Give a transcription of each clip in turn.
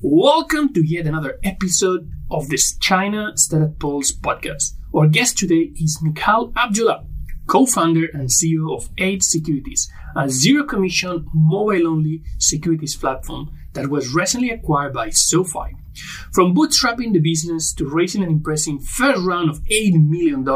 Welcome to yet another episode of this China Startup Pulse podcast. Our guest today is Mikhail Abdullah, co-founder and CEO of Eight Securities, a zero-commission mobile-only securities platform that was recently acquired by SoFi. From bootstrapping the business to raising an impressive first round of $8 million,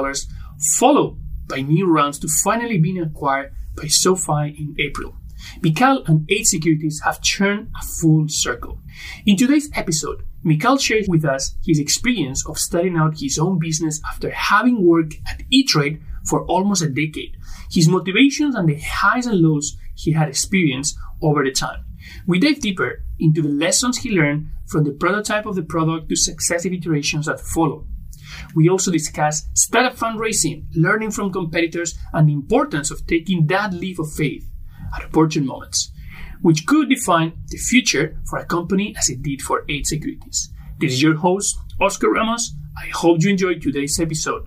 followed by new rounds to finally being acquired by SoFi in April. Michal and Eight Securities have turned a full circle. In today's episode, Michal shares with us his experience of starting out his own business after having worked at E-Trade for almost a decade, his motivations and the highs and lows he had experienced over the time. We dive deeper into the lessons he learned from the prototype of the product to successive iterations that followed. We also discuss startup fundraising, learning from competitors, and the importance of taking that leap of faith at opportune moments, which could define the future for a company as it did for Eight Securities. This is your host, Oscar Ramos. I hope you enjoyed today's episode.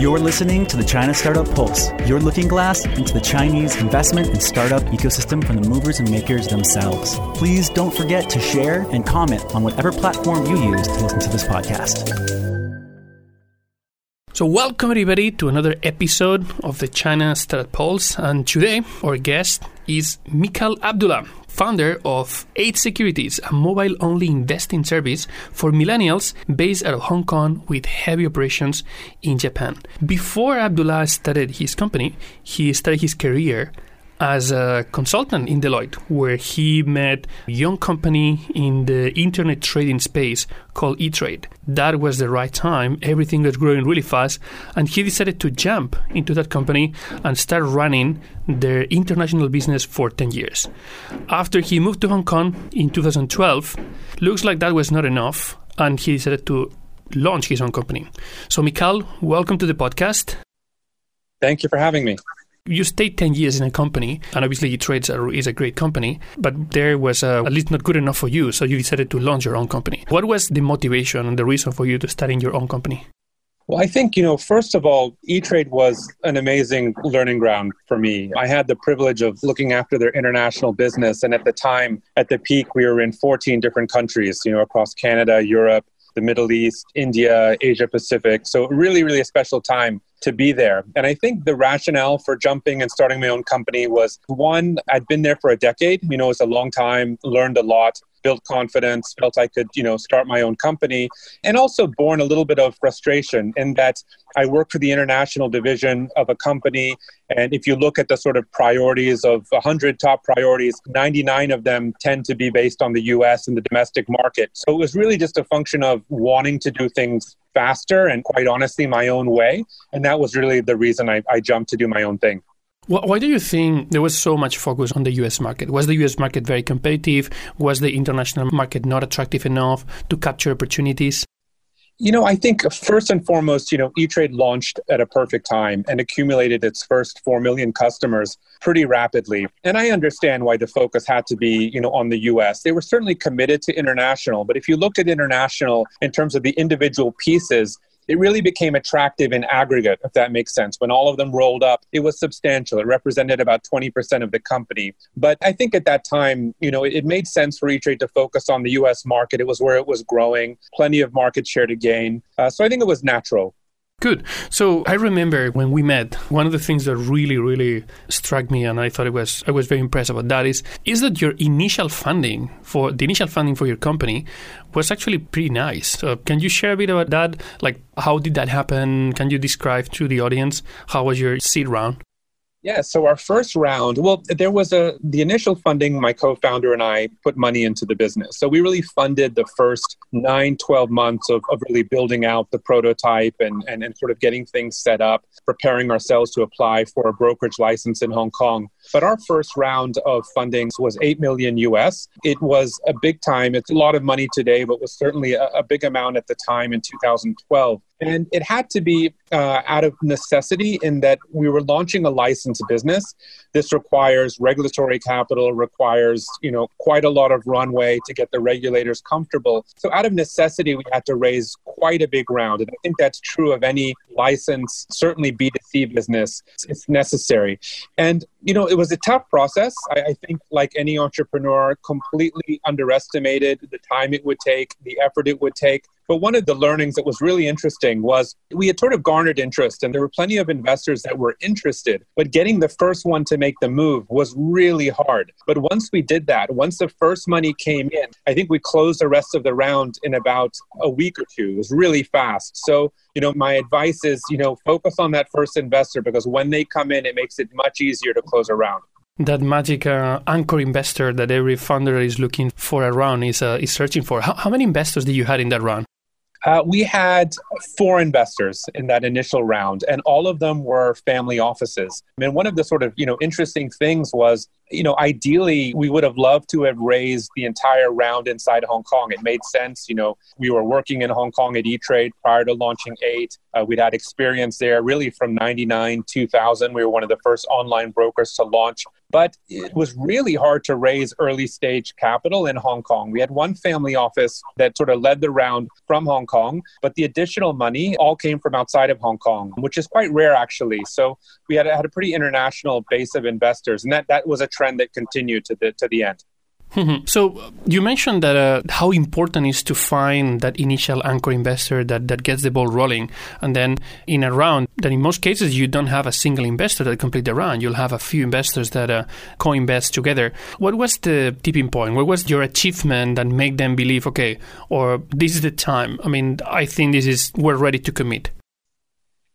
You're listening to the China Startup Pulse, your looking glass into the Chinese investment and startup ecosystem from the movers and makers themselves. Please don't forget to share and comment on whatever platform you use to listen to this podcast. So, welcome everybody to another episode of the China Startup Pulse. And today, our guest is Michal Abdullah, founder of Eight Securities, a mobile only investing service for millennials based out of Hong Kong with heavy operations in Japan. Before Abdullah started his company, he started his career as a consultant in Deloitte, where he met a young company in the internet trading space called E-Trade. That was the right time. Everything was growing really fast, and he decided to jump into that company and start running their international business for 10 years. After he moved to Hong Kong in 2012, looks like that was not enough, and he decided to launch his own company. So, Michal, welcome to the podcast. Thank you for having me. You stayed 10 years in a company, and obviously Trades is a great company, but there was uh, at least not good enough for you, so you decided to launch your own company. What was the motivation and the reason for you to start in your own company? Well, I think, you know, first of all, E-Trade was an amazing learning ground for me. I had the privilege of looking after their international business. And at the time, at the peak, we were in 14 different countries, you know, across Canada, Europe, the Middle East, India, Asia Pacific. So, really, really a special time to be there. And I think the rationale for jumping and starting my own company was one, I'd been there for a decade, you know, it's a long time, learned a lot, built confidence, felt I could, you know, start my own company, and also born a little bit of frustration in that I work for the international division of a company. And if you look at the sort of priorities of 100 top priorities, 99 of them tend to be based on the US and the domestic market. So it was really just a function of wanting to do things faster and quite honestly my own way. And that was really the reason I, I jumped to do my own thing. Why do you think there was so much focus on the US market? Was the US market very competitive? Was the international market not attractive enough to capture opportunities? You know, I think first and foremost, you know, E-Trade launched at a perfect time and accumulated its first 4 million customers pretty rapidly. And I understand why the focus had to be, you know, on the US. They were certainly committed to international, but if you looked at international in terms of the individual pieces, it really became attractive in aggregate, if that makes sense. When all of them rolled up, it was substantial. It represented about 20% of the company. But I think at that time, you know, it, it made sense for E-Trade to focus on the US market. It was where it was growing, plenty of market share to gain. Uh, so I think it was natural. Good. So I remember when we met, one of the things that really, really struck me, and I thought it was I was very impressed about that is is that your initial funding for the initial funding for your company was actually pretty nice. So can you share a bit about that? Like how did that happen? Can you describe to the audience how was your seed round? Yeah, so our first round, well, there was a the initial funding, my co-founder and I put money into the business. So we really funded the first nine, 12 months of, of really building out the prototype and, and, and sort of getting things set up, preparing ourselves to apply for a brokerage license in Hong Kong. But our first round of fundings was 8 million US. It was a big time. It's a lot of money today, but was certainly a, a big amount at the time in 2012. And it had to be uh, out of necessity in that we were launching a licensed business. This requires regulatory capital, requires you know quite a lot of runway to get the regulators comfortable. So out of necessity, we had to raise quite a big round, and I think that's true of any license, certainly B2C business. It's necessary, and you know it was a tough process. I, I think, like any entrepreneur, completely underestimated the time it would take, the effort it would take. But one of the learnings that was really interesting was we had sort of garnered interest, and there were plenty of investors that were interested. But getting the first one to make the move was really hard. But once we did that, once the first money came in, I think we closed the rest of the round in about a week or two. It was really fast. So, you know, my advice is, you know, focus on that first investor because when they come in, it makes it much easier to close a round that magic uh, anchor investor that every founder is looking for a round is, uh, is searching for. How, how many investors did you had in that round? Uh, we had four investors in that initial round, and all of them were family offices. I mean, one of the sort of you know interesting things was, you know, ideally we would have loved to have raised the entire round inside Hong Kong. It made sense. You know, we were working in Hong Kong at E Trade prior to launching Eight. Uh, we'd had experience there really from '99, 2000. We were one of the first online brokers to launch but it was really hard to raise early stage capital in Hong Kong. We had one family office that sort of led the round from Hong Kong, but the additional money all came from outside of Hong Kong, which is quite rare actually. So we had, had a pretty international base of investors, and that, that was a trend that continued to the, to the end. Mm-hmm. So you mentioned that uh, how important is to find that initial anchor investor that, that gets the ball rolling, and then in a round that in most cases you don't have a single investor that complete the round. You'll have a few investors that uh, co-invest together. What was the tipping point? What was your achievement that made them believe, okay, or this is the time? I mean, I think this is we're ready to commit.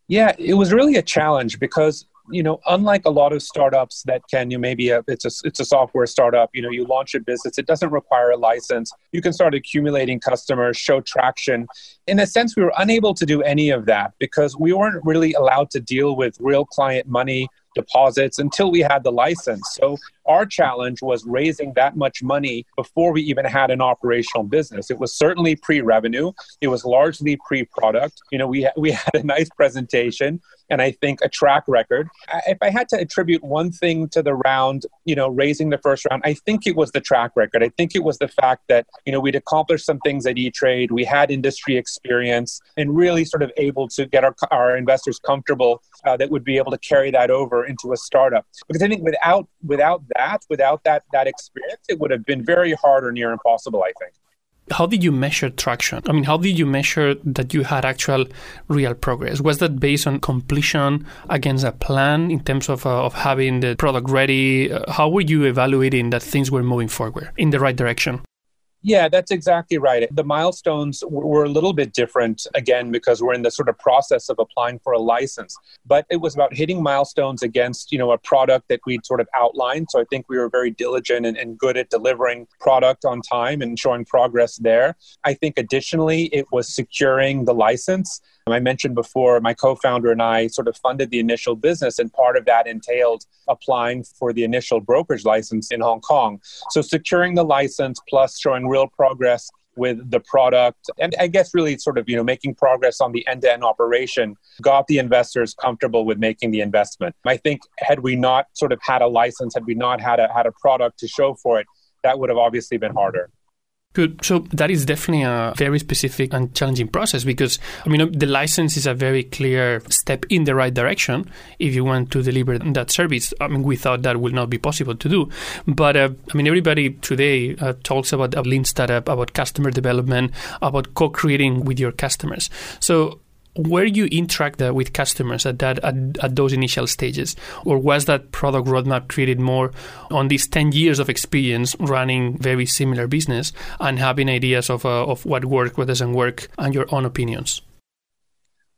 Yeah, it was really a challenge because you know, unlike a lot of startups that can, you maybe a, it's a it's a software startup. You know, you launch a business, it doesn't require a license. You can start accumulating customers, show traction. In a sense, we were unable to do any of that because we weren't really allowed to deal with real client money deposits until we had the license. So our challenge was raising that much money before we even had an operational business. It was certainly pre-revenue. It was largely pre-product. You know, we we had a nice presentation and I think a track record. If I had to attribute one thing to the round, you know, raising the first round, I think it was the track record. I think it was the fact that, you know, we'd accomplished some things at E-Trade, we had industry experience, and really sort of able to get our, our investors comfortable uh, that would be able to carry that over into a startup. Because I think without without that, without that that experience, it would have been very hard or near impossible, I think how did you measure traction? I mean, how did you measure that you had actual real progress? Was that based on completion against a plan in terms of, uh, of having the product ready? Uh, how were you evaluating that things were moving forward in the right direction? Yeah, that's exactly right. The milestones were a little bit different again because we're in the sort of process of applying for a license. But it was about hitting milestones against, you know, a product that we'd sort of outlined. So I think we were very diligent and, and good at delivering product on time and showing progress there. I think additionally it was securing the license I mentioned before, my co founder and I sort of funded the initial business, and part of that entailed applying for the initial brokerage license in Hong Kong. So, securing the license plus showing real progress with the product and i guess really sort of you know making progress on the end-to-end operation got the investors comfortable with making the investment i think had we not sort of had a license had we not had a had a product to show for it that would have obviously been harder Good. So that is definitely a very specific and challenging process because, I mean, the license is a very clear step in the right direction if you want to deliver that service. I mean, we thought that would not be possible to do. But, uh, I mean, everybody today uh, talks about a lean startup, about customer development, about co creating with your customers. So, where you interact with customers at that at, at, those initial stages? Or was that product roadmap created more on these 10 years of experience running very similar business and having ideas of, uh, of what works what doesn't work and your own opinions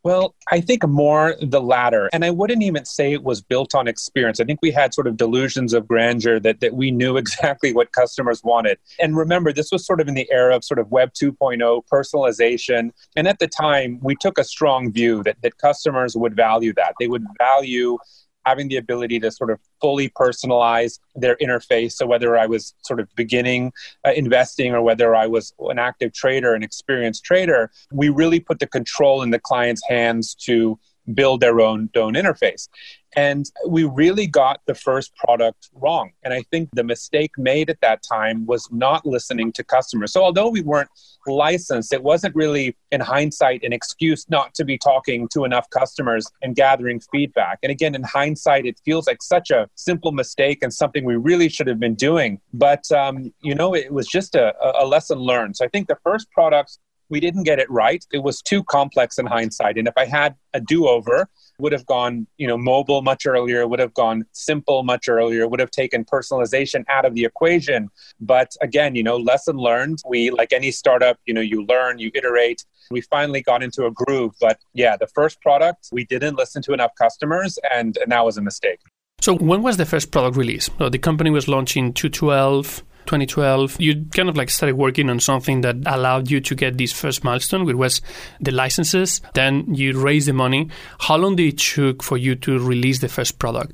well, I think more the latter. And I wouldn't even say it was built on experience. I think we had sort of delusions of grandeur that, that we knew exactly what customers wanted. And remember, this was sort of in the era of sort of Web 2.0, personalization. And at the time, we took a strong view that, that customers would value that. They would value having the ability to sort of fully personalize their interface. So whether I was sort of beginning uh, investing or whether I was an active trader, an experienced trader, we really put the control in the client's hands to build their own, own interface. And we really got the first product wrong. And I think the mistake made at that time was not listening to customers. So, although we weren't licensed, it wasn't really, in hindsight, an excuse not to be talking to enough customers and gathering feedback. And again, in hindsight, it feels like such a simple mistake and something we really should have been doing. But, um, you know, it was just a, a lesson learned. So, I think the first products we didn't get it right. It was too complex in hindsight. And if I had a do-over, would have gone, you know, mobile much earlier, would have gone simple much earlier, would have taken personalization out of the equation. But again, you know, lesson learned. We like any startup, you know, you learn, you iterate. We finally got into a groove. But yeah, the first product, we didn't listen to enough customers and, and that was a mistake. So when was the first product release? So the company was launched in 2012. 2012, you kind of like started working on something that allowed you to get this first milestone, which was the licenses. Then you raised the money. How long did it took for you to release the first product?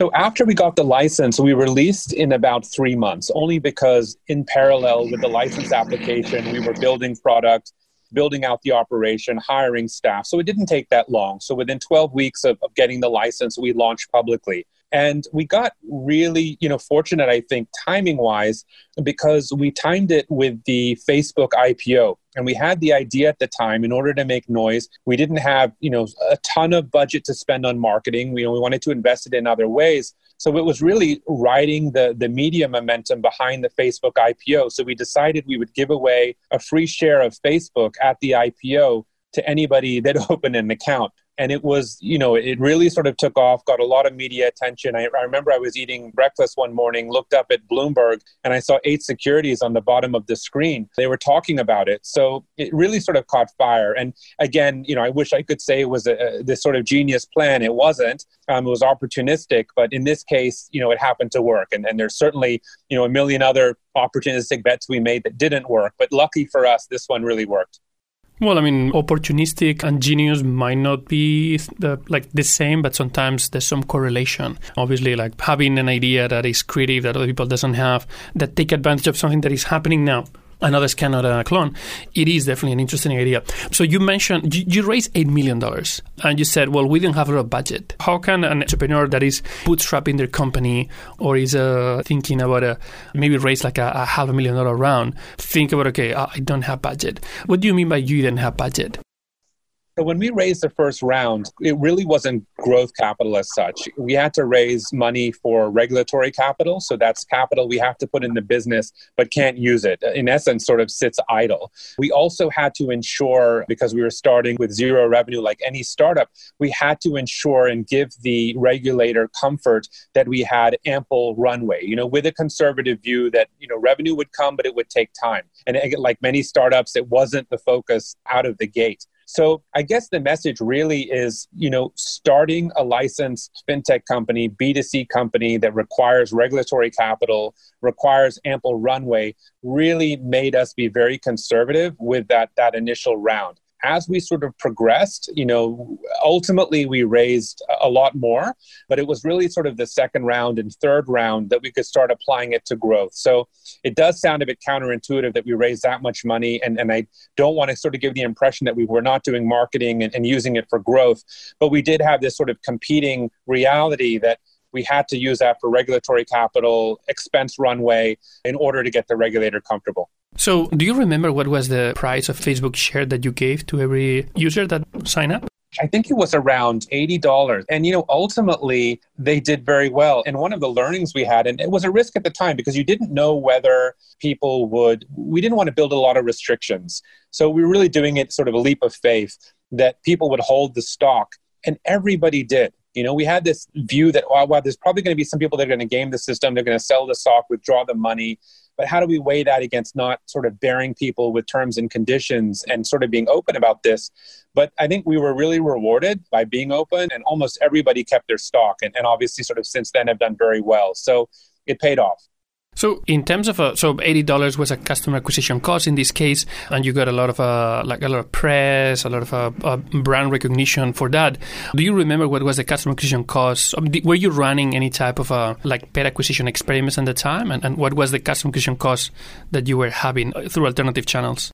So after we got the license, we released in about three months, only because in parallel with the license application, we were building product, building out the operation, hiring staff. So it didn't take that long. So within 12 weeks of, of getting the license, we launched publicly. And we got really, you know, fortunate, I think, timing wise, because we timed it with the Facebook IPO. And we had the idea at the time in order to make noise. We didn't have, you know, a ton of budget to spend on marketing. We, you know, we wanted to invest it in other ways. So it was really riding the, the media momentum behind the Facebook IPO. So we decided we would give away a free share of Facebook at the IPO to anybody that opened an account and it was you know it really sort of took off got a lot of media attention. I, I, remember i was eating breakfast one morning looked up at bloomberg and i saw eight securities on the bottom of the screen. They were talking about it. So it really sort of caught fire. And again you know i wish i could say it was a, this sort of genius plan. It wasn't. Um, it was opportunistic. But in this case you know it happened to work. And, and there's certainly you know a million other opportunistic bets we made that didn't work. But lucky for us this one really worked well, I mean, opportunistic and genius might not be the, like the same, but sometimes there's some correlation. Obviously, like having an idea that is creative that other people doesn't have, that take advantage of something that is happening now and others cannot uh, clone, it is definitely an interesting idea. So you mentioned you, you raised $8 million and you said, well, we didn't have a lot of budget. How can an entrepreneur that is bootstrapping their company or is uh, thinking about a, maybe raise like a, a half a million dollar round think about, okay, I don't have budget. What do you mean by you didn't have budget? So when we raised the first round, it really wasn't growth capital as such. We had to raise money for regulatory capital. So that's capital we have to put in the business but can't use it. In essence, sort of sits idle. We also had to ensure, because we were starting with zero revenue like any startup, we had to ensure and give the regulator comfort that we had ample runway, you know, with a conservative view that, you know, revenue would come, but it would take time. And like many startups, it wasn't the focus out of the gate. So I guess the message really is, you know, starting a licensed fintech company, B2C company that requires regulatory capital, requires ample runway, really made us be very conservative with that that initial round as we sort of progressed, you know, ultimately we raised a lot more, but it was really sort of the second round and third round that we could start applying it to growth. So it does sound a bit counterintuitive that we raised that much money. And, and I don't want to sort of give the impression that we were not doing marketing and, and using it for growth, but we did have this sort of competing reality that we had to use that for regulatory capital, expense runway in order to get the regulator comfortable. So, do you remember what was the price of Facebook share that you gave to every user that signed up? I think it was around $80. And, you know, ultimately they did very well. And one of the learnings we had, and it was a risk at the time because you didn't know whether people would, we didn't want to build a lot of restrictions. So we were really doing it sort of a leap of faith that people would hold the stock. And everybody did. You know, we had this view that, oh, wow, there's probably going to be some people that are going to game the system. They're going to sell the stock, withdraw the money. But how do we weigh that against not sort of bearing people with terms and conditions and sort of being open about this? But I think we were really rewarded by being open, and almost everybody kept their stock. And, and obviously, sort of since then, have done very well. So it paid off. So in terms of a, so eighty dollars was a customer acquisition cost in this case, and you got a lot of uh, like a lot of press, a lot of uh, uh, brand recognition for that. Do you remember what was the customer acquisition cost? Mean, were you running any type of uh, like paid acquisition experiments at the time, and, and what was the customer acquisition cost that you were having through alternative channels?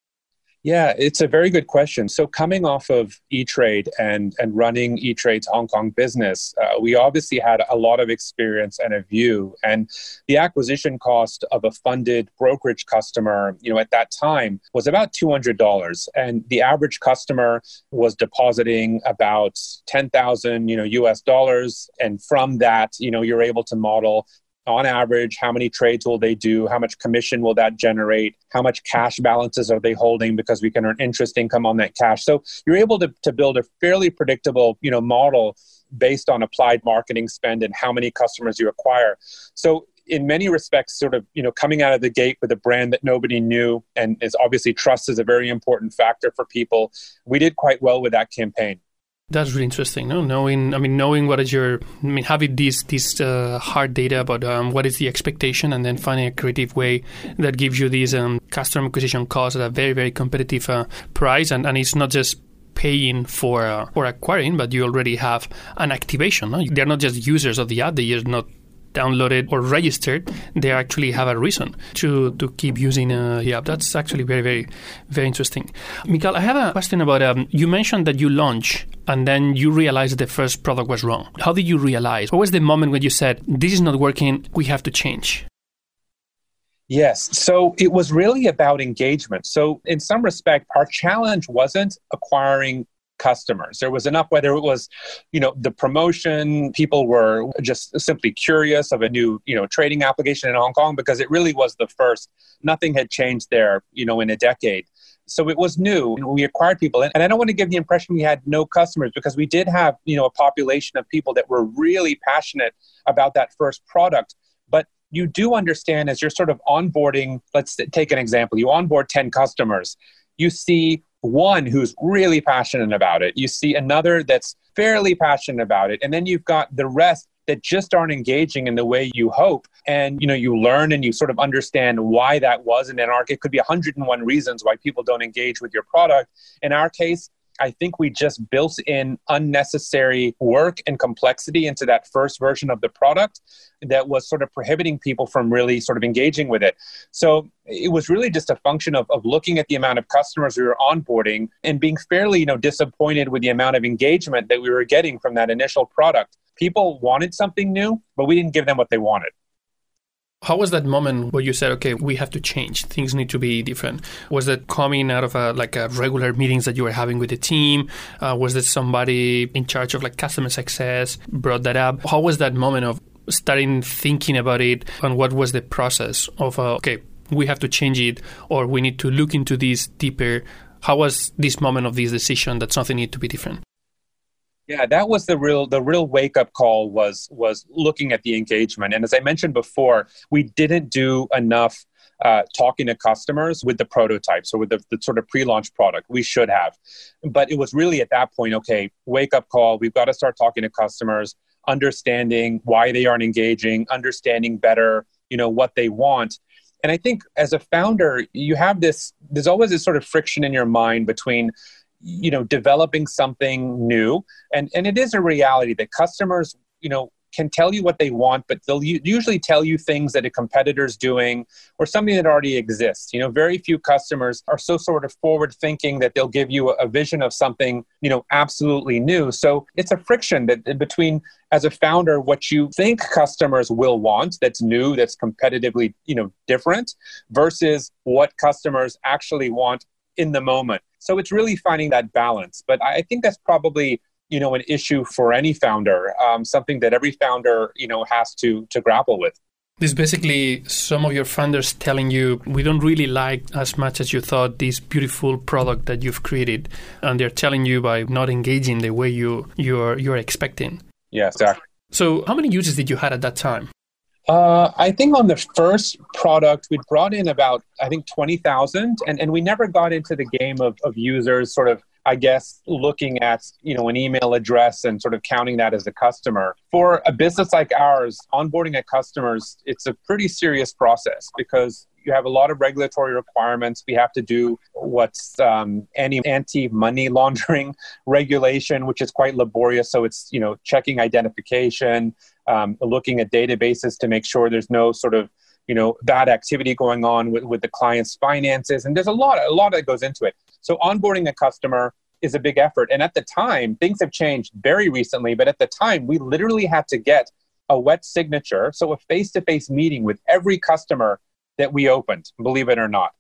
Yeah, it's a very good question. So, coming off of E Trade and, and running E Trade's Hong Kong business, uh, we obviously had a lot of experience and a view. And the acquisition cost of a funded brokerage customer, you know, at that time was about $200. And the average customer was depositing about 10,000, you know, US dollars. And from that, you know, you're able to model on average, how many trades will they do? How much commission will that generate? How much cash balances are they holding because we can earn interest income on that cash? So you're able to, to build a fairly predictable, you know, model based on applied marketing spend and how many customers you acquire. So in many respects, sort of, you know, coming out of the gate with a brand that nobody knew and is obviously trust is a very important factor for people. We did quite well with that campaign. That's really interesting. No, knowing, I mean, knowing what is your, I mean, having this this uh, hard data about um, what is the expectation, and then finding a creative way that gives you these um, customer acquisition costs at a very very competitive uh, price, and, and it's not just paying for uh, for acquiring, but you already have an activation. No? They're not just users of the app; they are not downloaded or registered, they actually have a reason to, to keep using uh, the app. That's actually very, very, very interesting. Mikhail, I have a question about um, you mentioned that you launch and then you realized the first product was wrong. How did you realize? What was the moment when you said, this is not working, we have to change? Yes. So it was really about engagement. So, in some respect, our challenge wasn't acquiring customers. There was enough, whether it was, you know, the promotion, people were just simply curious of a new, you know, trading application in Hong Kong because it really was the first. Nothing had changed there, you know, in a decade. So it was new. We acquired people. And I don't want to give the impression we had no customers because we did have, you know, a population of people that were really passionate about that first product. But you do understand as you're sort of onboarding, let's take an example. You onboard 10 customers. You see one who's really passionate about it. You see another that's fairly passionate about it. And then you've got the rest that just aren't engaging in the way you hope and you know you learn and you sort of understand why that was in our it could be 101 reasons why people don't engage with your product in our case I think we just built in unnecessary work and complexity into that first version of the product that was sort of prohibiting people from really sort of engaging with it. So it was really just a function of, of looking at the amount of customers we were onboarding and being fairly, you know, disappointed with the amount of engagement that we were getting from that initial product. People wanted something new, but we didn't give them what they wanted. How was that moment where you said, "Okay, we have to change. Things need to be different"? Was that coming out of a, like a regular meetings that you were having with the team? Uh, was it somebody in charge of like customer success brought that up? How was that moment of starting thinking about it, and what was the process of uh, okay, we have to change it, or we need to look into this deeper? How was this moment of this decision that something need to be different? Yeah, that was the real the real wake up call was was looking at the engagement. And as I mentioned before, we didn't do enough uh, talking to customers with the prototype, or with the, the sort of pre-launch product. We should have, but it was really at that point, okay, wake up call. We've got to start talking to customers, understanding why they aren't engaging, understanding better, you know, what they want. And I think as a founder, you have this. There's always this sort of friction in your mind between you know developing something new. And and it is a reality that customers you know can tell you what they want but they'll usually tell you things that a competitor's doing or something that already exists. You know very few customers are so sort of forward thinking that they'll give you a vision of something you know absolutely new. So it's a friction that between as a founder what you think customers will want that's new that's competitively you know different versus what customers actually want in the moment so it's really finding that balance. But I think that's probably you know an issue for any founder, um, something that every founder you know has to to grapple with. This basically some of your founders telling you we don't really like as much as you thought this beautiful product that you've created, and they're telling you by not engaging the way you you're you're expecting. Yeah, exactly. So, how many users did you had at that time? Uh, I think on the first product, we brought in about, I think, 20,000. And, and we never got into the game of, of users sort of I guess looking at you know an email address and sort of counting that as a customer. For a business like ours, onboarding a customers it's a pretty serious process because you have a lot of regulatory requirements. We have to do what's um, any anti-money laundering regulation, which is quite laborious. So it's you know checking identification, um, looking at databases to make sure there's no sort of you know bad activity going on with, with the client's finances and there's a lot a lot that goes into it so onboarding a customer is a big effort and at the time things have changed very recently but at the time we literally had to get a wet signature so a face-to-face meeting with every customer that we opened believe it or not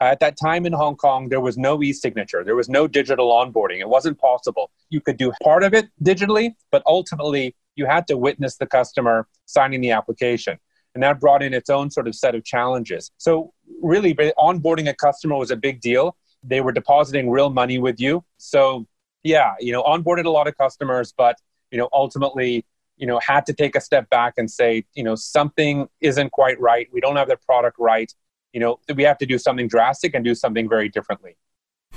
at that time in Hong Kong, there was no e signature. There was no digital onboarding. It wasn't possible. You could do part of it digitally, but ultimately, you had to witness the customer signing the application and that brought in its own sort of set of challenges. So, really, onboarding a customer was a big deal. They were depositing real money with you. So, yeah, you know, onboarded a lot of customers, but, you know, ultimately, you know, had to take a step back and say, you know, something isn't quite right. We don't have the product right. You know, we have to do something drastic and do something very differently.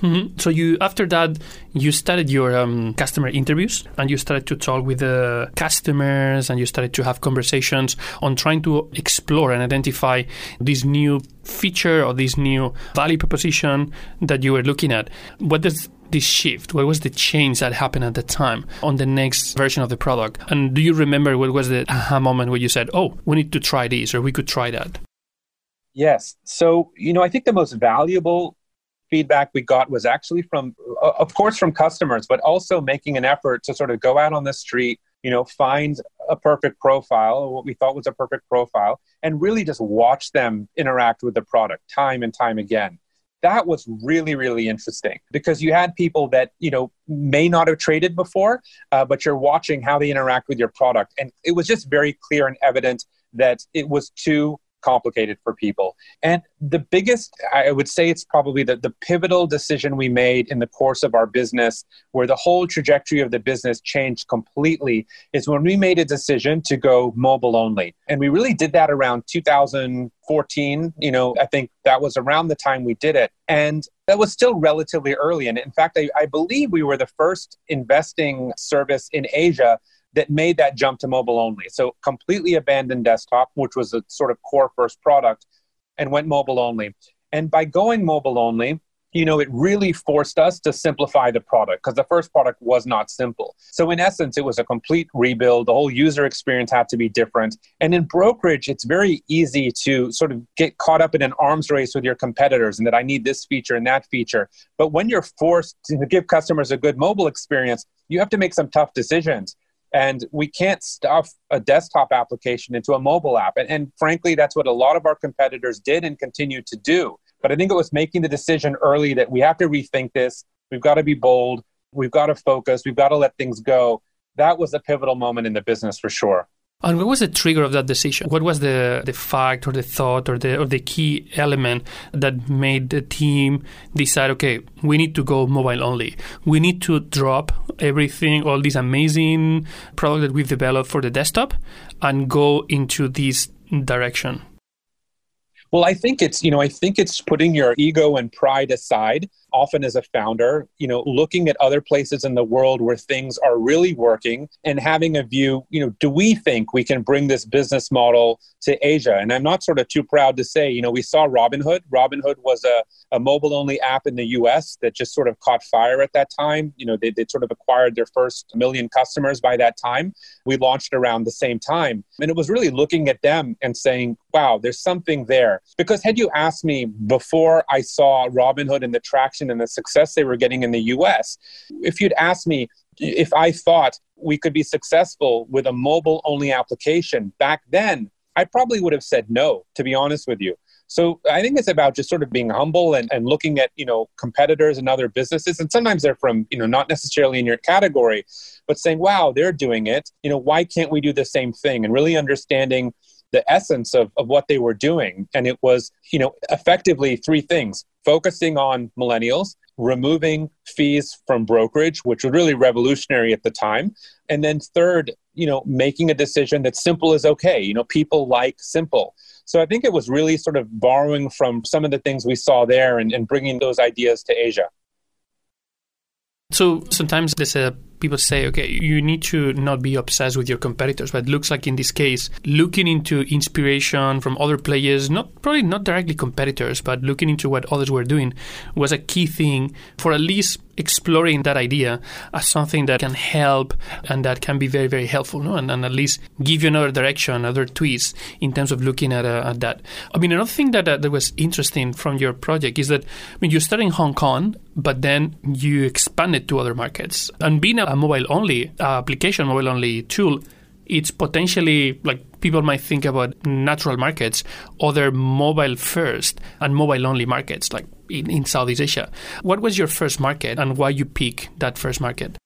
Mm-hmm. So you after that you started your um, customer interviews and you started to talk with the customers and you started to have conversations on trying to explore and identify this new feature or this new value proposition that you were looking at. What does this shift? What was the change that happened at the time on the next version of the product? And do you remember what was the aha moment where you said, "Oh, we need to try this or we could try that"? Yes. So, you know, I think the most valuable feedback we got was actually from, uh, of course, from customers, but also making an effort to sort of go out on the street, you know, find a perfect profile, what we thought was a perfect profile, and really just watch them interact with the product time and time again. That was really, really interesting because you had people that, you know, may not have traded before, uh, but you're watching how they interact with your product. And it was just very clear and evident that it was too complicated for people. And the biggest, I would say it's probably the, the pivotal decision we made in the course of our business, where the whole trajectory of the business changed completely, is when we made a decision to go mobile only. And we really did that around 2014. You know, I think that was around the time we did it. And that was still relatively early. And in fact, I, I believe we were the first investing service in Asia that made that jump to mobile only. So completely abandoned desktop, which was a sort of core first product, and went mobile only. And by going mobile only, you know, it really forced us to simplify the product because the first product was not simple. So, in essence, it was a complete rebuild. The whole user experience had to be different. And in brokerage, it's very easy to sort of get caught up in an arms race with your competitors and that I need this feature and that feature. But when you're forced to give customers a good mobile experience, you have to make some tough decisions. And we can't stuff a desktop application into a mobile app. And, and, frankly, that's what a lot of our competitors did and continue to do. But I think it was making the decision early that we have to rethink this. We've got to be bold. We've got to focus. We've got to let things go. That was a pivotal moment in the business for sure. And what was the trigger of that decision? What was the, the fact or the thought or the or the key element that made the team decide, okay, we need to go mobile only. We need to drop everything, all this amazing product that we've developed for the desktop and go into this direction. Well, I think it's, you know, I think it's putting your ego and pride aside often as a founder, you know, looking at other places in the world where things are really working and having a view, you know, do we think we can bring this business model to Asia? And I'm not sort of too proud to say, you know, we saw Robinhood. Robinhood was a, a mobile only app in the US that just sort of caught fire at that time. You know, they, they sort of acquired their first million customers by that time. We launched around the same time. And it was really looking at them and saying, wow, there's something there. Because had you asked me before I saw Robinhood and the traction traction and the success they were getting in the US. If you'd asked me if I thought we could be successful with a mobile only application back then, I probably would have said no, to be honest with you. So I think it's about just sort of being humble and, and looking at, you know, competitors and other businesses. And sometimes they're from, you know, not necessarily in your category, but saying, wow, they're doing it. You know, why can't we do the same thing? And really understanding the essence of, of what they were doing. And it was, you know, effectively three things focusing on millennials, removing fees from brokerage, which was really revolutionary at the time. And then third, you know, making a decision that simple is okay. You know, people like simple. So I think it was really sort of borrowing from some of the things we saw there and, and bringing those ideas to Asia. So sometimes there's a people say, okay, you need to not be obsessed with your competitors. But it looks like in this case, looking into inspiration from other players, not probably not directly competitors, but looking into what others were doing was a key thing for at least exploring that idea as something that can help and that can be very, very helpful, no? and, and at least give you another direction, another twist in terms of looking at, uh, at that. I mean, another thing that, uh, that was interesting from your project is that I mean, you started in Hong Kong, but then you expanded to other markets. And being a, a mobile only application, mobile only tool, it's potentially like people might think about natural markets, other mobile first and mobile only markets like in, in Southeast Asia. What was your first market and why you pick that first market?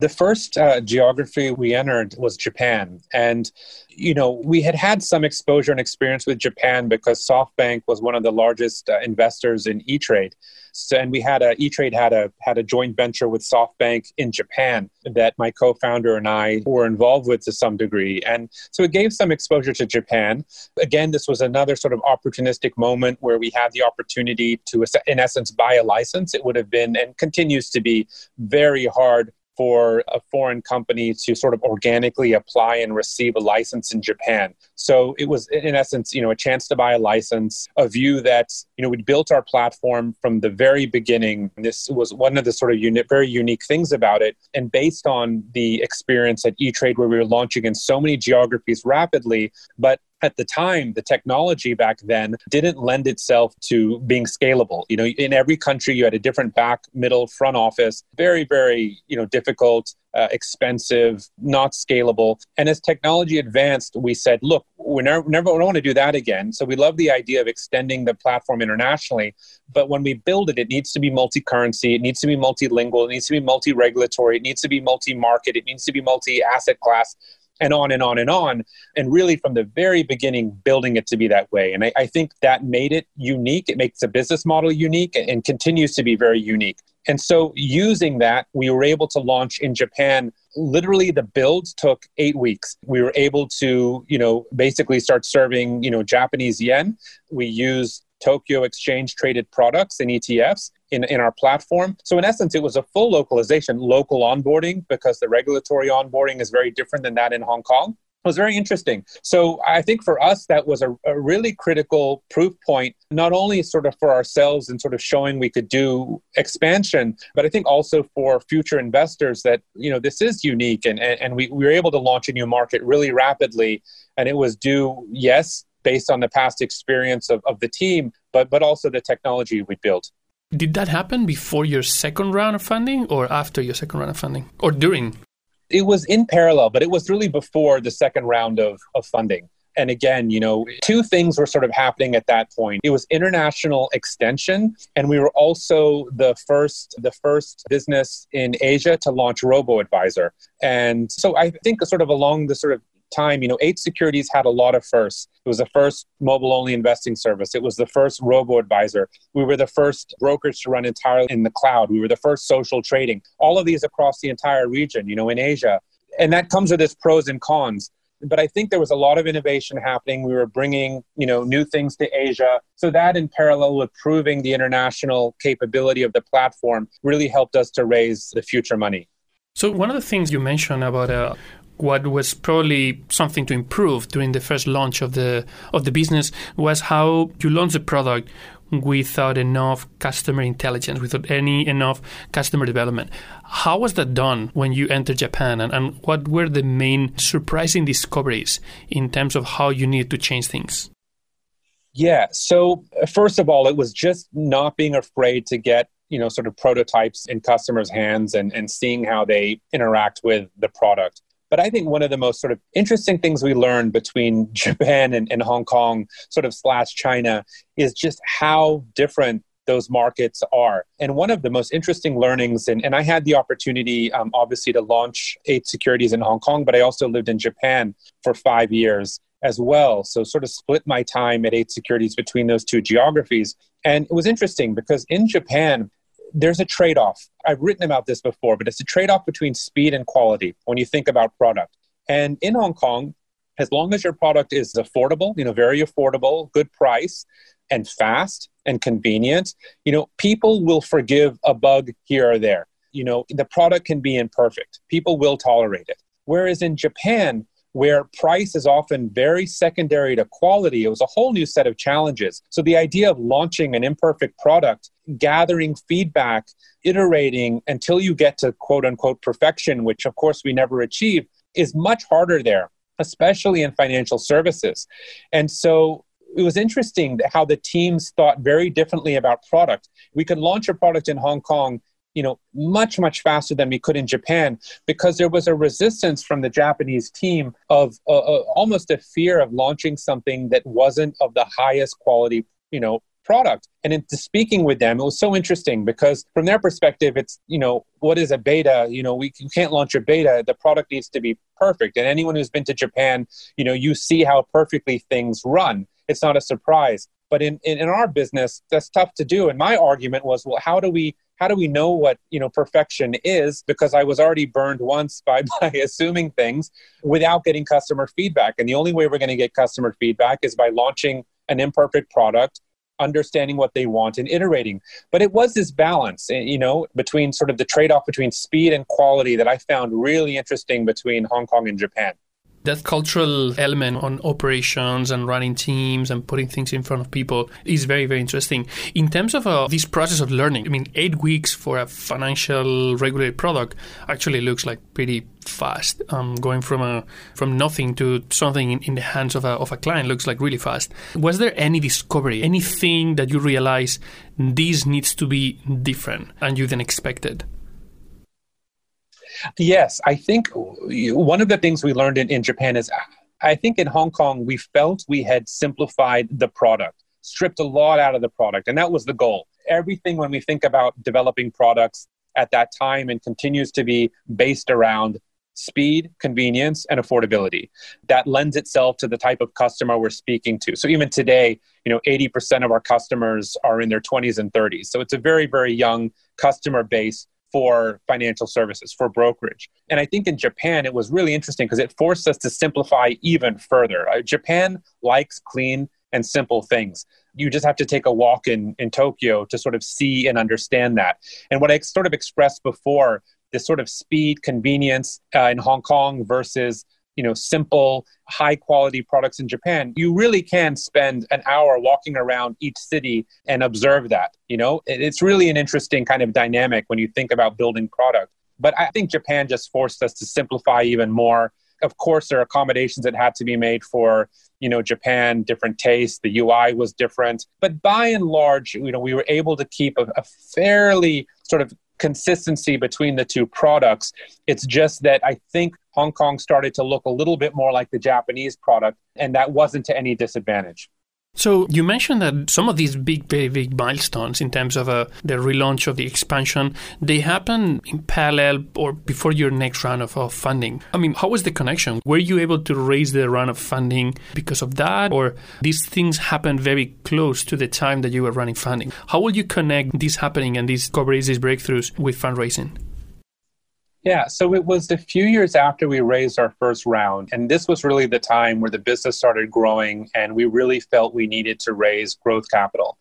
The first uh, geography we entered was Japan. And, you know, we had had some exposure and experience with Japan because SoftBank was one of the largest uh, investors in E-Trade. So, and we had a E-Trade had a had a joint venture with SoftBank in Japan that my co-founder and I were involved with to some degree. And so it gave some exposure to Japan. Again, this was another sort of opportunistic moment where we had the opportunity to in essence buy a license. It would have been and continues to be very hard for a foreign company to sort of organically apply and receive a license in Japan. So it was, in essence, you know, a chance to buy a license, a view that, you know, we'd built our platform from the very beginning. This was one of the sort of uni- very unique things about it. And based on the experience at E-Trade, where we were launching in so many geographies rapidly, but at the time, the technology back then didn't lend itself to being scalable. You know, in every country, you had a different back, middle, front office. Very, very, you know, difficult, uh, expensive, not scalable. And as technology advanced, we said, look, we never, never we don't want to do that again. So we love the idea of extending the platform internationally. But when we build it, it needs to be multi-currency. It needs to be multilingual. It needs to be multi-regulatory. It needs to be multi-market. It needs to be multi-asset class and on and on and on. And really, from the very beginning, building it to be that way. And I, I think that made it unique. It makes the business model unique and, continues to be very unique. And so, using that, we were able to launch in Japan. Literally, the build took eight weeks. We were able to, you know, basically start serving, you know, Japanese yen. We used Tokyo Exchange traded products and ETFs in, in our platform. So, in essence, it was a full localization, local onboarding, because the regulatory onboarding is very different than that in Hong Kong. It was very interesting. So, I think for us, that was a, a really critical proof point, not only sort of for ourselves and sort of showing we could do expansion, but I think also for future investors that, you know, this is unique and, and, we, we were able to launch a new market really rapidly. And it was due, yes, based on the past experience of, of the team, but, but also the technology we built. Did that happen before your second round of funding or after your second round of funding or during? It was in parallel, but it was really before the second round of, of funding. And again, you know, two things were sort of happening at that point. It was international extension, and we were also the first the first business in Asia to launch Robo Advisor. And so I think sort of along the sort of time, you know, Eight Securities had a lot of firsts. It was the first mobile only investing service. It was the first robo advisor. We were the first brokerage to run entirely in the cloud. We were the first social trading. All of these across the entire region, you know, in Asia. And that comes with its pros and cons but I think there was a lot of innovation happening. We were bringing, you know, new things to Asia. So that, in parallel with proving the international capability of the platform, really helped us to raise the future money. So one of the things you mentioned about uh, what was probably something to improve during the first launch of the of the business was how you launched the product without enough customer intelligence, without any enough customer development. How was that done when you entered Japan, and, and what were the main surprising discoveries in terms of how you needed to change things? Yeah. So uh, first of all, it was just not being afraid to get you know sort of prototypes in customers' hands and, and seeing how they interact with the product. But I think one of the most sort of interesting things we learned between Japan and, and Hong Kong, sort of slash China, is just how different those markets are. And one of the most interesting learnings, and, and I had the opportunity, um, obviously, to launch eight securities in Hong Kong, but I also lived in Japan for five years as well. So, sort of split my time at eight securities between those two geographies. And it was interesting because in Japan, there's a trade off. I've written about this before, but it's a trade off between speed and quality when you think about product. And in Hong Kong, as long as your product is affordable, you know, very affordable, good price, and fast and convenient, you know, people will forgive a bug here or there. You know, the product can be imperfect. People will tolerate it. Whereas in Japan, where price is often very secondary to quality, it was a whole new set of challenges. So the idea of launching an imperfect product, gathering feedback, iterating until you get to quote unquote perfection, which of course we never achieve, is much harder there, especially in financial services. And so it was interesting how the teams thought very differently about product. We could launch a product in Hong Kong you know much much faster than we could in Japan because there was a resistance from the Japanese team of uh, uh, almost a fear of launching something that wasn't of the highest quality you know product. And into speaking with them it was so interesting because from their perspective it's you know what is a beta? You know we you can't launch a beta. The product needs to be perfect. And anyone who's been to japan you know you see how perfectly things run. It's not a surprise but in, in, in our business that's tough to do. And my argument was well how do we how do we know what you know perfection is? Because i was already burned once by by assuming things without getting customer feedback. And the only way we're going to get customer feedback is by launching an imperfect product understanding what they want and iterating. But it was this balance eh, you know between sort of the trade-off between speed and quality that i found really interesting between hong kong and japan that cultural element on operations and running teams and putting things in front of people is very very interesting. In terms of uh, this process of learning i mean eight weeks for a financial regulated product actually looks like pretty fast. Um, going from a from nothing to something in, in the hands of a, of a client looks like really fast. Was there any discovery anything that you realize this needs to be different and you then expected Yes, I think one of the things we learned in, in Japan is I think in Hong Kong, we felt we had simplified the product, stripped a lot out of the product, and that was the goal. Everything when we think about developing products at that time and continues to be based around speed, convenience, and affordability. That lends itself to the type of customer we're speaking to. So even today, you know, 80% of our customers are in their 20s and 30s. So it's a very, very young customer base for financial services, for brokerage. And I think in Japan, it was really interesting because it forced us to simplify even further. Uh, Japan likes clean and simple things. You just have to take a walk in, in Tokyo to sort of see and understand that. And what I sort of expressed before, this sort of speed, convenience uh, in Hong Kong versus you know simple high quality products in japan you really can spend an hour walking around each city and observe that you know? It's really an interesting kind of dynamic when you think about building product. But i think japan just forced us to simplify even more. Of course there are accommodations that had to be made for you know japan different tastes the ui was different. But by and large you know we were able to keep a, a fairly sort of consistency between the two products. It's just that I think Hong Kong started to look a little bit more like the Japanese product, and that wasn't to any disadvantage. So you mentioned that some of these big, very big milestones in terms of uh, the relaunch of the expansion, they happen in parallel or before your next round of, of funding. I mean, how was the connection? Were you able to raise the round of funding because of that, or these things happened very close to the time that you were running funding? How will you connect this happening and these discoveries, these breakthroughs with fundraising? Yeah, so it was a few years after we raised our first round. And this was really the time where the business started growing and we really felt we needed to raise growth capital.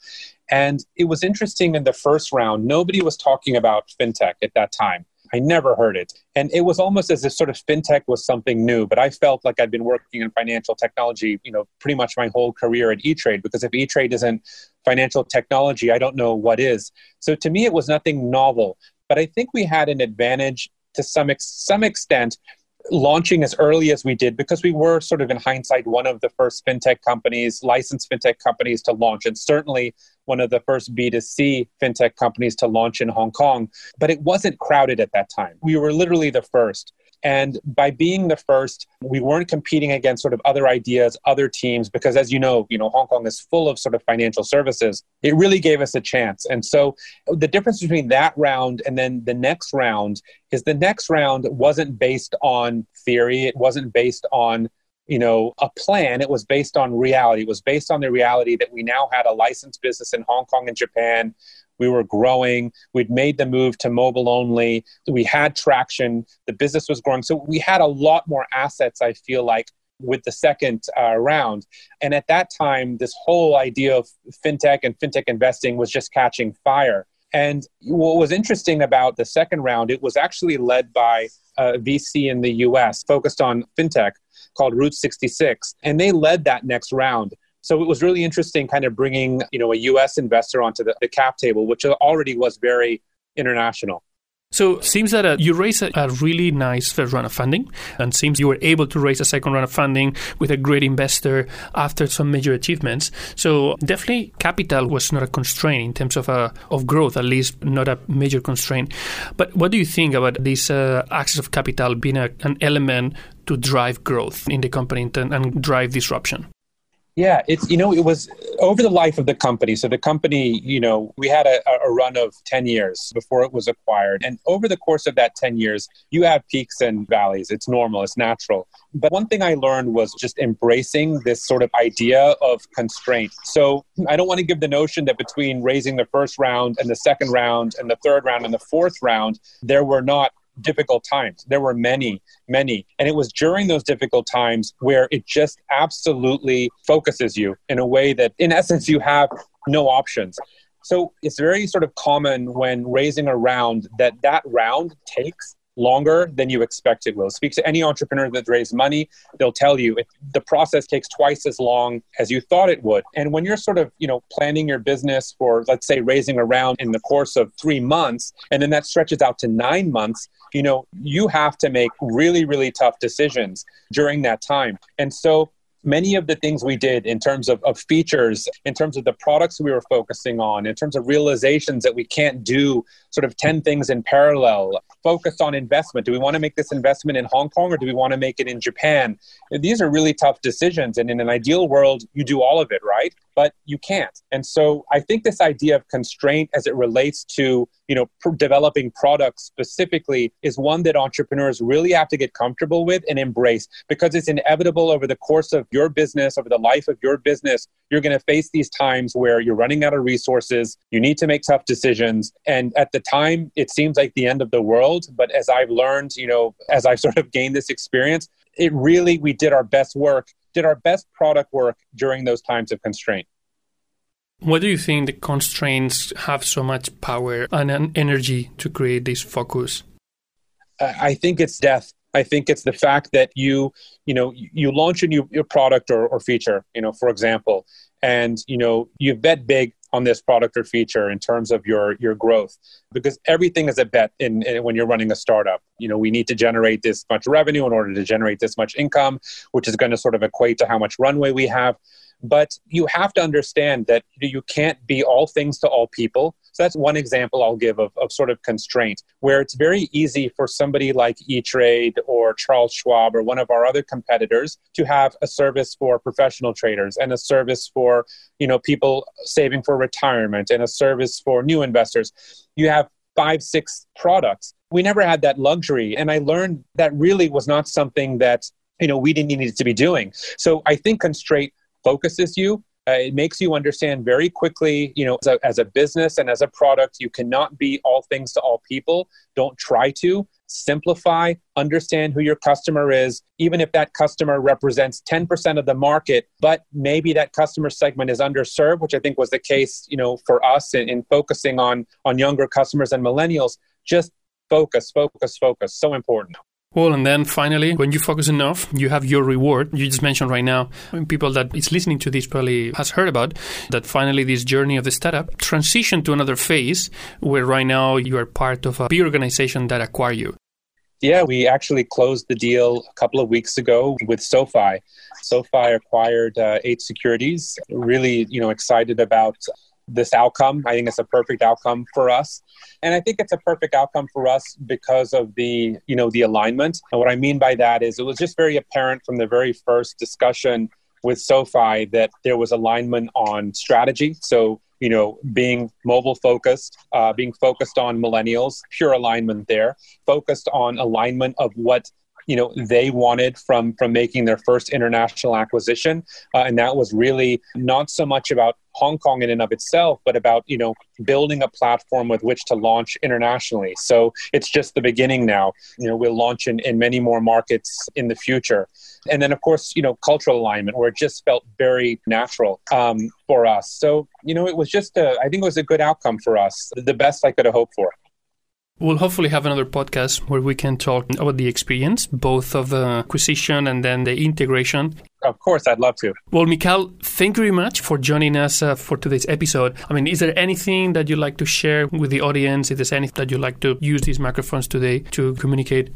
And it was interesting in the first round, nobody was talking about fintech at that time. I never heard it. And it was almost as if sort of fintech was something new, but I felt like I'd been working in financial technology, you know, pretty much my whole career at E-Trade because if E-Trade isn't financial technology, I don't know what is. So to me it was nothing novel, but I think we had an advantage to some ex- some extent launching as early as we did because we were sort of in hindsight one of the first fintech companies licensed fintech companies to launch and certainly one of the first b2c fintech companies to launch in hong kong. But it wasn't crowded at that time. We were literally the first and by being the first, we weren't competing against sort of other ideas, other teams, because as you know, you know, Hong Kong is full of sort of financial services. It really gave us a chance. And so the difference between that round and then the next round is the next round wasn't based on theory. It wasn't based on you know a plan it was based on reality it was based on the reality that we now had a licensed business in hong kong and japan we were growing. We'd made the move to mobile only. We had traction. The business was growing. So we had a lot more assets, I feel like, with the second uh, round. And at that time, this whole idea of fintech and fintech investing was just catching fire. And what was interesting about the second round, it was actually led by a VC in the US focused on fintech called Route 66. And they led that next round. So it was really interesting kind of bringing, you know, a US investor onto the, the cap table, which already was very international. So it seems that uh, you raised a, a, really nice first round of funding, and seems you were able to raise a second round of funding with a great investor after some major achievements. So definitely, capital was not a constraint in terms of uh, of growth, at least not a major constraint. But what do you think about this uh, access of capital being a, an element to drive growth in the company and, and drive disruption? Yeah, it's you know it was over the life of the company. So the company, you know, we had a, a, run of ten years before it was acquired, and over the course of that ten years, you have peaks and valleys. It's normal, it's natural. But one thing I learned was just embracing this sort of idea of constraint. So I don't want to give the notion that between raising the first round and the second round and the third round and the fourth round, there were not difficult times. There were many, many. And it was during those difficult times where it just absolutely focuses you in a way that, in essence, you have no options. So it's very sort of common when raising a round that that round takes longer than you expect it will. Speak to any entrepreneur that's raised money, they'll tell you it, the process takes twice as long as you thought it would. And when you're sort of, you know, planning your business for let's say raising a round in the course of 3 months and then that stretches out to 9 months, you know, you have to make really really tough decisions during that time. And so many of the things we did in terms of, of features, in terms of the products we were focusing on, in terms of realizations that we can't do sort of 10 things in parallel, focus on investment. Do we want to make this investment in Hong Kong or do we want to make it in Japan? These are really tough decisions. And in an ideal world, you do all of it, right? But you can't. And so I think this idea of constraint as it relates to, you know, pr- developing products specifically is one that entrepreneurs really have to get comfortable with and embrace because it's inevitable over the course of your business, over the life of your business, you're going to face these times where you're running out of resources, you need to make tough decisions. And at the time, it seems like the end of the world. But as I've learned, you know, as I've sort of gained this experience, it really, we did our best work, did our best product work during those times of constraint. Why do you think the constraints have so much power and energy to create this focus? I think it's death. I think it's the fact that you, you know, you launch a new product or, or feature, you know, for example, and you know you bet big on this product or feature in terms of your your growth because everything is a bet in, in, when you're running a startup you know we need to generate this much revenue in order to generate this much income which is going to sort of equate to how much runway we have but you have to understand that you can't be all things to all people so that's one example I'll give of, of sort of constraint, where it's very easy for somebody like E-Trade or Charles Schwab or one of our other competitors to have a service for professional traders and a service for, you know, people saving for retirement and a service for new investors. You have five, six products. We never had that luxury. And I learned that really was not something that, you know, we didn't need to be doing. So I think constraint focuses you uh, it makes you understand very quickly, you know, as a, as a business and as a product, you cannot be all things to all people. Don't try to. Simplify, understand who your customer is, even if that customer represents 10% of the market, but maybe that customer segment is underserved, which I think was the case, you know, for us in, in focusing on on younger customers and millennials. Just focus, focus, focus. So important. Well, and then finally, when you focus enough, you have your reward. You just mentioned right now, people that is listening to this probably has heard about that finally this journey of the startup transition to another phase where right now you are part of a big organization that acquire you. Yeah, we actually closed the deal a couple of weeks ago with SoFi. SoFi acquired uh, Eight Securities. Really, you know, excited about this outcome. I think it's a perfect outcome for us. And I think it's a perfect outcome for us because of the, you know, the alignment. And what I mean by that is it was just very apparent from the very first discussion with SoFi that there was alignment on strategy. So, you know, being mobile focused, uh, being focused on millennials, pure alignment there, focused on alignment of what you know they wanted from from making their first international acquisition uh, and that was really not so much about Hong Kong in and of itself, but about you know building a platform with which to launch internationally. So it's just the beginning now. You know, we'll launch in, in many more markets in the future, and then of course you know cultural alignment, where it just felt very natural um, for us. So you know, it was just a, I think it was a good outcome for us, the best I could have hoped for. We'll hopefully have another podcast where we can talk about the experience, both of the acquisition and then the integration. Of course, I'd love to. Well, Mikhail, thank you very much for joining us uh, for today's episode. I mean, is there anything that you'd like to share with the audience? If there's anything that you'd like to use these microphones today to communicate?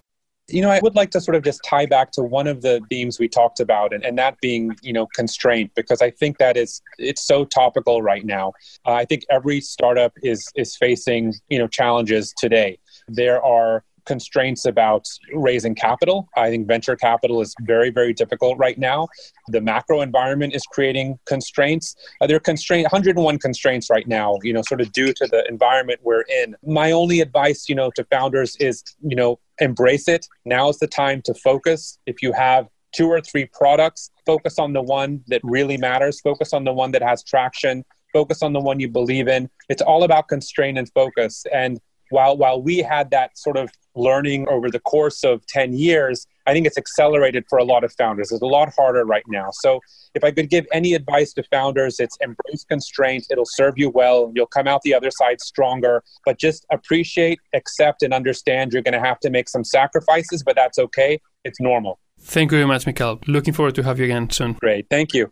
You know, I would like to sort of just tie back to one of the themes we talked about, and, and that being, you know, constraint, because I think that is it's so topical right now. Uh, I think every startup is is facing, you know, challenges today. There are constraints about raising capital. I think venture capital is very, very difficult right now. The macro environment is creating constraints. Uh, there are constraint 101 constraints right now, you know, sort of due to the environment we're in. My only advice, you know, to founders is, you know, embrace it. Now is the time to focus. If you have two or three products, focus on the one that really matters, focus on the one that has traction, focus on the one you believe in. It's all about constraint and focus. And while while we had that sort of learning over the course of 10 years i think it's accelerated for a lot of founders. It's a lot harder right now. So if i could give any advice to founders it's embrace constraints. It'll serve you well. You'll come out the other side stronger. But just appreciate accept and understand you're going to have to make some sacrifices but that's okay. It's normal. Thank you very much Mikhail. looking forward to have you again soon. Great. Thank you